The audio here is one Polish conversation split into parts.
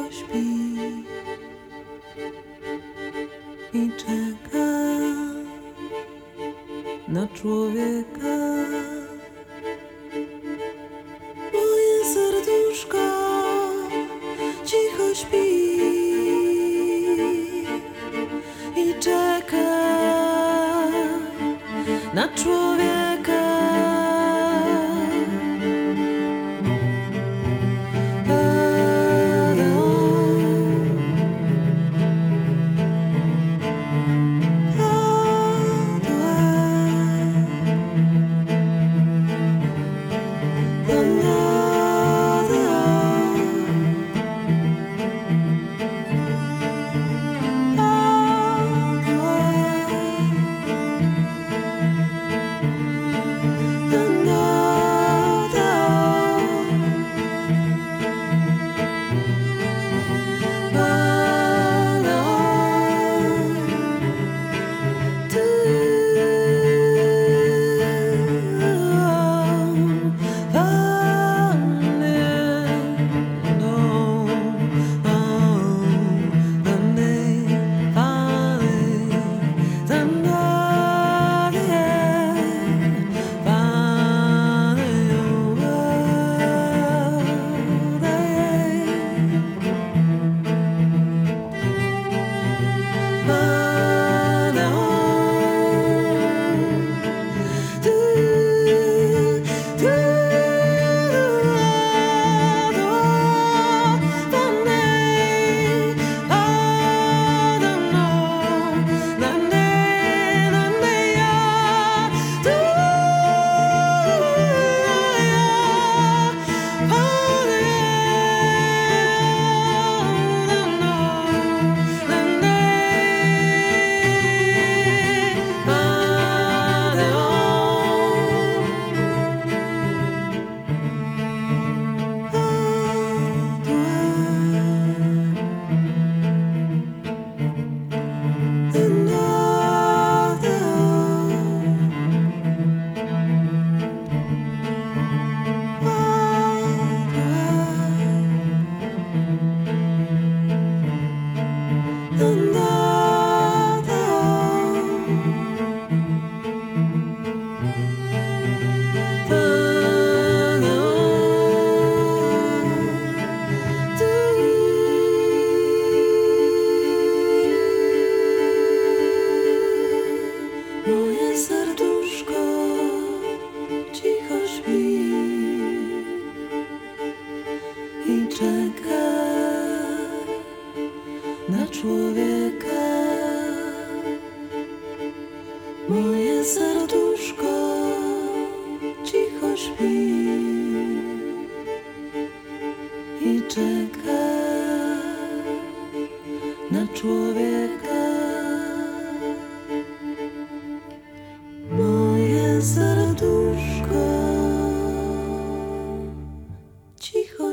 cicho śpi i czeka na człowieka.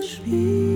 Cicho śpi